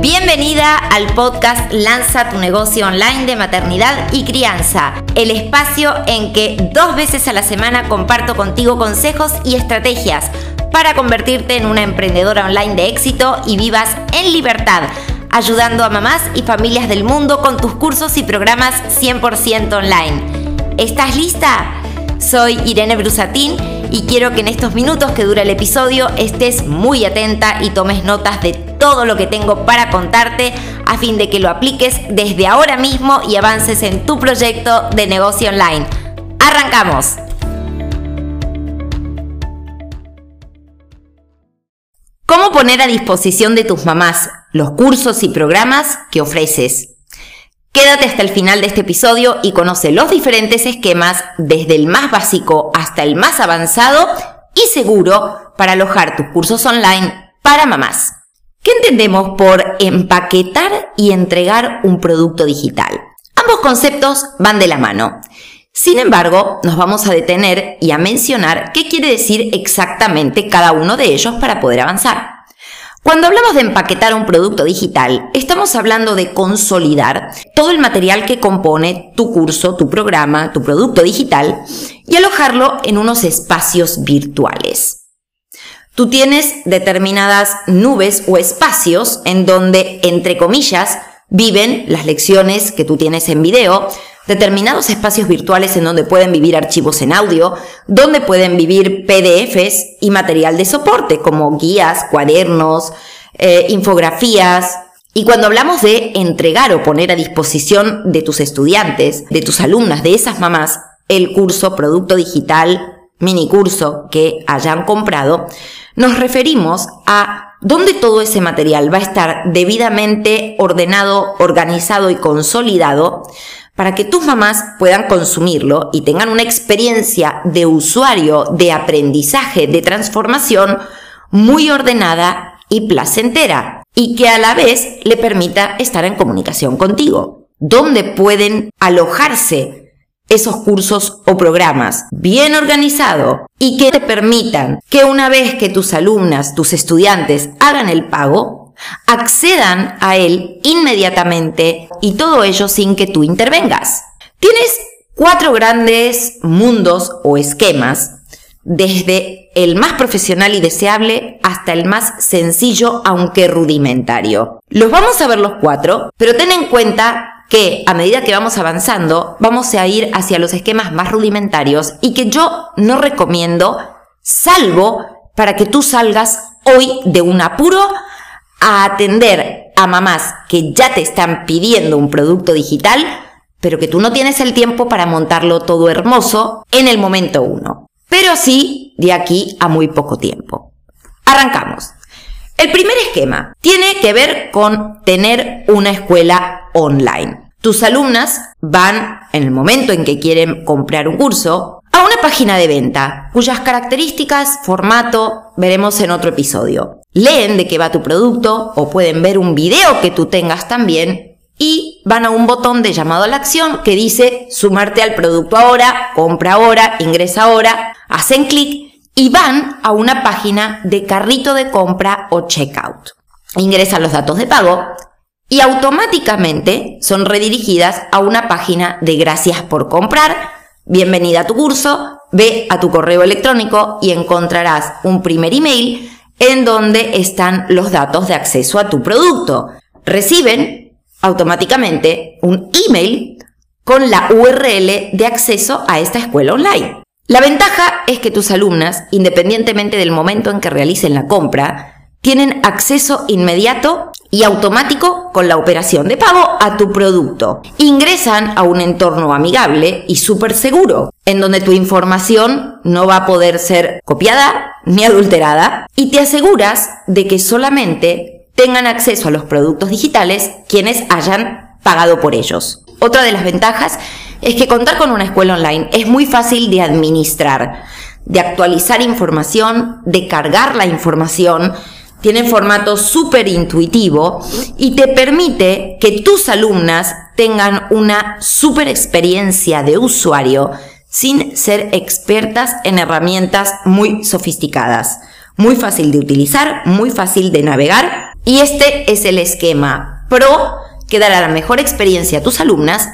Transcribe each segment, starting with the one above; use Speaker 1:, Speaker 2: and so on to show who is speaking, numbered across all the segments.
Speaker 1: Bienvenida al podcast Lanza tu negocio online de maternidad y crianza, el espacio en que dos veces a la semana comparto contigo consejos y estrategias para convertirte en una emprendedora online de éxito y vivas en libertad, ayudando a mamás y familias del mundo con tus cursos y programas 100% online. ¿Estás lista? Soy Irene Brusatín y quiero que en estos minutos que dura el episodio estés muy atenta y tomes notas de todo lo que tengo para contarte a fin de que lo apliques desde ahora mismo y avances en tu proyecto de negocio online. ¡Arrancamos! ¿Cómo poner a disposición de tus mamás los cursos y programas que ofreces? Quédate hasta el final de este episodio y conoce los diferentes esquemas desde el más básico hasta el más avanzado y seguro para alojar tus cursos online para mamás. ¿Qué entendemos por empaquetar y entregar un producto digital? Ambos conceptos van de la mano. Sin embargo, nos vamos a detener y a mencionar qué quiere decir exactamente cada uno de ellos para poder avanzar. Cuando hablamos de empaquetar un producto digital, estamos hablando de consolidar todo el material que compone tu curso, tu programa, tu producto digital y alojarlo en unos espacios virtuales. Tú tienes determinadas nubes o espacios en donde, entre comillas, viven las lecciones que tú tienes en video, determinados espacios virtuales en donde pueden vivir archivos en audio, donde pueden vivir PDFs y material de soporte como guías, cuadernos, eh, infografías. Y cuando hablamos de entregar o poner a disposición de tus estudiantes, de tus alumnas, de esas mamás, el curso, producto digital, mini curso que hayan comprado, nos referimos a dónde todo ese material va a estar debidamente ordenado, organizado y consolidado para que tus mamás puedan consumirlo y tengan una experiencia de usuario, de aprendizaje, de transformación muy ordenada y placentera y que a la vez le permita estar en comunicación contigo. ¿Dónde pueden alojarse esos cursos o programas bien organizado y que te permitan que una vez que tus alumnas, tus estudiantes hagan el pago, accedan a él inmediatamente y todo ello sin que tú intervengas. Tienes cuatro grandes mundos o esquemas, desde el más profesional y deseable hasta el más sencillo aunque rudimentario. Los vamos a ver los cuatro, pero ten en cuenta que a medida que vamos avanzando vamos a ir hacia los esquemas más rudimentarios y que yo no recomiendo, salvo para que tú salgas hoy de un apuro a atender a mamás que ya te están pidiendo un producto digital, pero que tú no tienes el tiempo para montarlo todo hermoso en el momento uno. Pero sí de aquí a muy poco tiempo. Arrancamos. El primer esquema tiene que ver con tener una escuela online. Tus alumnas van, en el momento en que quieren comprar un curso, a una página de venta, cuyas características, formato, veremos en otro episodio leen de qué va tu producto o pueden ver un video que tú tengas también y van a un botón de llamado a la acción que dice sumarte al producto ahora, compra ahora, ingresa ahora, hacen clic y van a una página de carrito de compra o checkout. Ingresan los datos de pago y automáticamente son redirigidas a una página de gracias por comprar, bienvenida a tu curso, ve a tu correo electrónico y encontrarás un primer email en donde están los datos de acceso a tu producto. Reciben automáticamente un email con la URL de acceso a esta escuela online. La ventaja es que tus alumnas, independientemente del momento en que realicen la compra, tienen acceso inmediato y automático con la operación de pago a tu producto. Ingresan a un entorno amigable y súper seguro, en donde tu información no va a poder ser copiada ni adulterada y te aseguras de que solamente tengan acceso a los productos digitales quienes hayan pagado por ellos. Otra de las ventajas es que contar con una escuela online es muy fácil de administrar, de actualizar información, de cargar la información, tiene formato súper intuitivo y te permite que tus alumnas tengan una súper experiencia de usuario sin ser expertas en herramientas muy sofisticadas. Muy fácil de utilizar, muy fácil de navegar Y este es el esquema pro que dará la mejor experiencia a tus alumnas,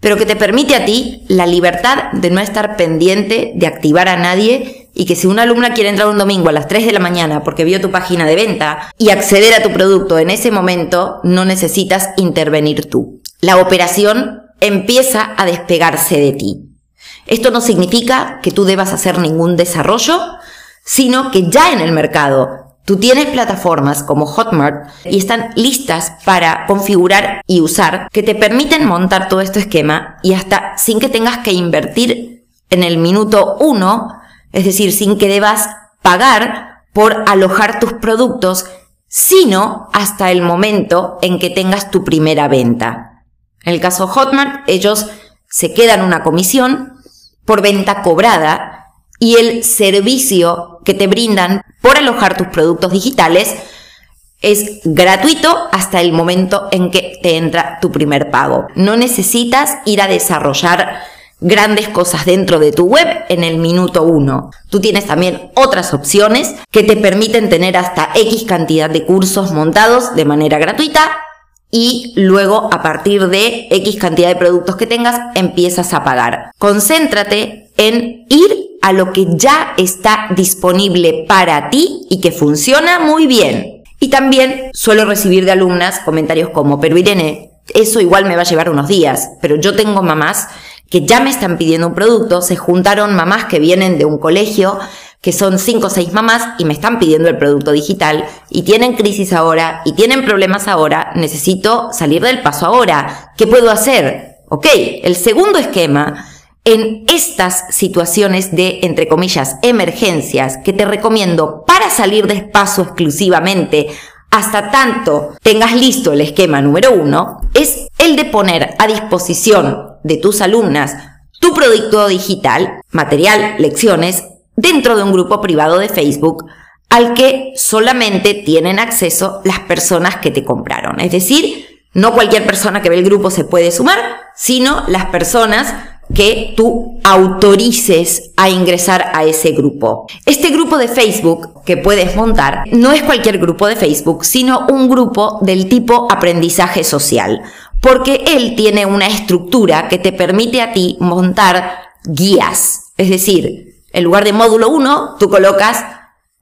Speaker 1: pero que te permite a ti la libertad de no estar pendiente de activar a nadie y que si una alumna quiere entrar un domingo a las 3 de la mañana porque vio tu página de venta y acceder a tu producto en ese momento, no necesitas intervenir tú. La operación empieza a despegarse de ti. Esto no significa que tú debas hacer ningún desarrollo, sino que ya en el mercado Tú tienes plataformas como Hotmart y están listas para configurar y usar que te permiten montar todo este esquema y hasta sin que tengas que invertir en el minuto uno, es decir, sin que debas pagar por alojar tus productos, sino hasta el momento en que tengas tu primera venta. En el caso Hotmart, ellos se quedan una comisión por venta cobrada y el servicio que te brindan por alojar tus productos digitales es gratuito hasta el momento en que te entra tu primer pago. No necesitas ir a desarrollar grandes cosas dentro de tu web en el minuto uno. Tú tienes también otras opciones que te permiten tener hasta X cantidad de cursos montados de manera gratuita y luego a partir de X cantidad de productos que tengas empiezas a pagar. Concéntrate en ir a lo que ya está disponible para ti y que funciona muy bien. Y también suelo recibir de alumnas comentarios como, pero Irene, eso igual me va a llevar unos días, pero yo tengo mamás que ya me están pidiendo un producto, se juntaron mamás que vienen de un colegio, que son cinco o seis mamás y me están pidiendo el producto digital y tienen crisis ahora y tienen problemas ahora, necesito salir del paso ahora. ¿Qué puedo hacer? Ok, el segundo esquema en estas situaciones de, entre comillas, emergencias que te recomiendo para salir de paso exclusivamente hasta tanto tengas listo el esquema número uno, es el de poner a disposición de tus alumnas tu producto digital, material, lecciones, dentro de un grupo privado de Facebook al que solamente tienen acceso las personas que te compraron. Es decir, no cualquier persona que ve el grupo se puede sumar, sino las personas que tú autorices a ingresar a ese grupo. Este grupo de Facebook que puedes montar no es cualquier grupo de Facebook, sino un grupo del tipo aprendizaje social, porque él tiene una estructura que te permite a ti montar guías. Es decir, en lugar de módulo 1, tú colocas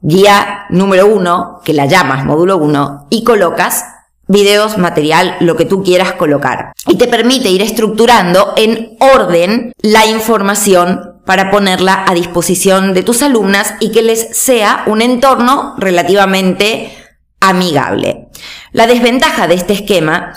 Speaker 1: guía número 1, que la llamas módulo 1, y colocas videos, material, lo que tú quieras colocar. Y te permite ir estructurando en orden la información para ponerla a disposición de tus alumnas y que les sea un entorno relativamente amigable. La desventaja de este esquema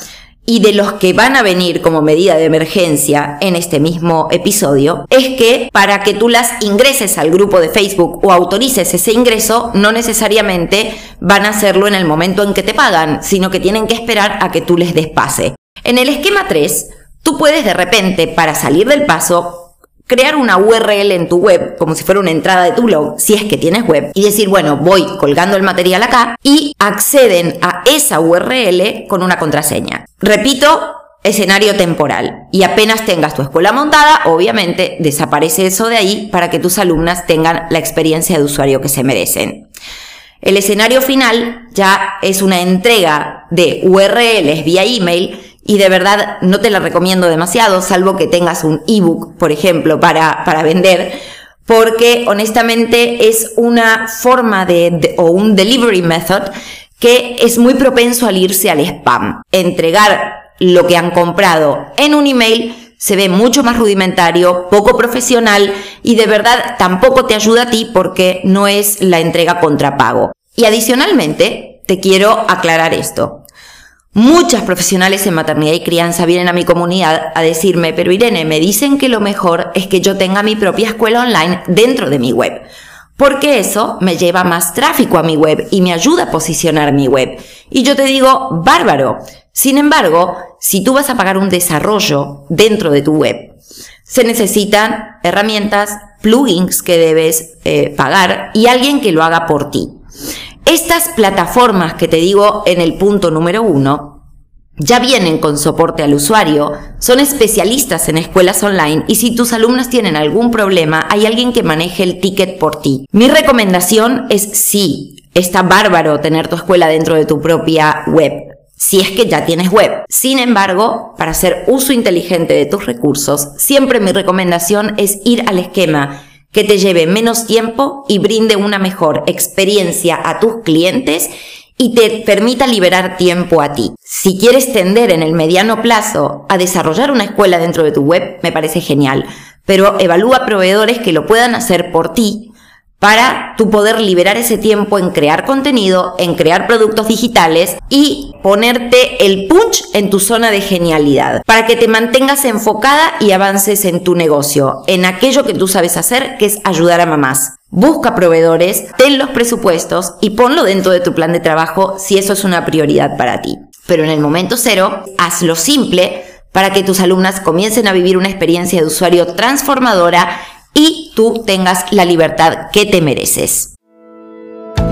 Speaker 1: y de los que van a venir como medida de emergencia en este mismo episodio es que para que tú las ingreses al grupo de Facebook o autorices ese ingreso, no necesariamente van a hacerlo en el momento en que te pagan, sino que tienen que esperar a que tú les des pase. En el esquema 3, tú puedes de repente, para salir del paso, crear una URL en tu web, como si fuera una entrada de tu blog, si es que tienes web, y decir, bueno, voy colgando el material acá y acceden a esa URL con una contraseña. Repito, escenario temporal. Y apenas tengas tu escuela montada, obviamente desaparece eso de ahí para que tus alumnas tengan la experiencia de usuario que se merecen. El escenario final ya es una entrega de URLs vía email y de verdad no te la recomiendo demasiado, salvo que tengas un ebook, por ejemplo, para, para vender, porque honestamente es una forma de, o un delivery method que es muy propenso al irse al spam. Entregar lo que han comprado en un email se ve mucho más rudimentario, poco profesional y de verdad tampoco te ayuda a ti porque no es la entrega contra pago. Y adicionalmente, te quiero aclarar esto. Muchas profesionales en maternidad y crianza vienen a mi comunidad a decirme, pero Irene, me dicen que lo mejor es que yo tenga mi propia escuela online dentro de mi web, porque eso me lleva más tráfico a mi web y me ayuda a posicionar mi web. Y yo te digo, bárbaro. Sin embargo, si tú vas a pagar un desarrollo dentro de tu web, se necesitan herramientas, plugins que debes eh, pagar y alguien que lo haga por ti. Estas plataformas que te digo en el punto número uno ya vienen con soporte al usuario, son especialistas en escuelas online y si tus alumnas tienen algún problema, hay alguien que maneje el ticket por ti. Mi recomendación es sí, está bárbaro tener tu escuela dentro de tu propia web, si es que ya tienes web. Sin embargo, para hacer uso inteligente de tus recursos, siempre mi recomendación es ir al esquema que te lleve menos tiempo y brinde una mejor experiencia a tus clientes y te permita liberar tiempo a ti. Si quieres tender en el mediano plazo a desarrollar una escuela dentro de tu web, me parece genial, pero evalúa proveedores que lo puedan hacer por ti para tu poder liberar ese tiempo en crear contenido, en crear productos digitales y ponerte el punch en tu zona de genialidad, para que te mantengas enfocada y avances en tu negocio, en aquello que tú sabes hacer, que es ayudar a mamás. Busca proveedores, ten los presupuestos y ponlo dentro de tu plan de trabajo si eso es una prioridad para ti. Pero en el momento cero, hazlo simple para que tus alumnas comiencen a vivir una experiencia de usuario transformadora y tú tengas la libertad que te mereces.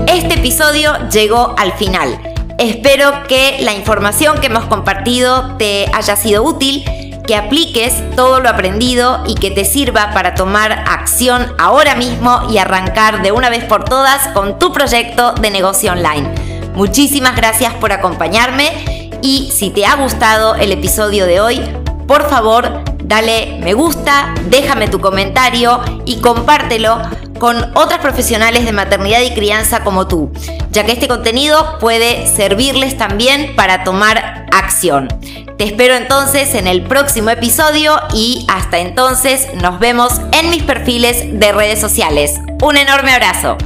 Speaker 1: Este episodio llegó al final. Espero que la información que hemos compartido te haya sido útil, que apliques todo lo aprendido y que te sirva para tomar acción ahora mismo y arrancar de una vez por todas con tu proyecto de negocio online. Muchísimas gracias por acompañarme y si te ha gustado el episodio de hoy, por favor dale me gusta, déjame tu comentario y compártelo con otras profesionales de maternidad y crianza como tú, ya que este contenido puede servirles también para tomar acción. Te espero entonces en el próximo episodio y hasta entonces nos vemos en mis perfiles de redes sociales. Un enorme abrazo.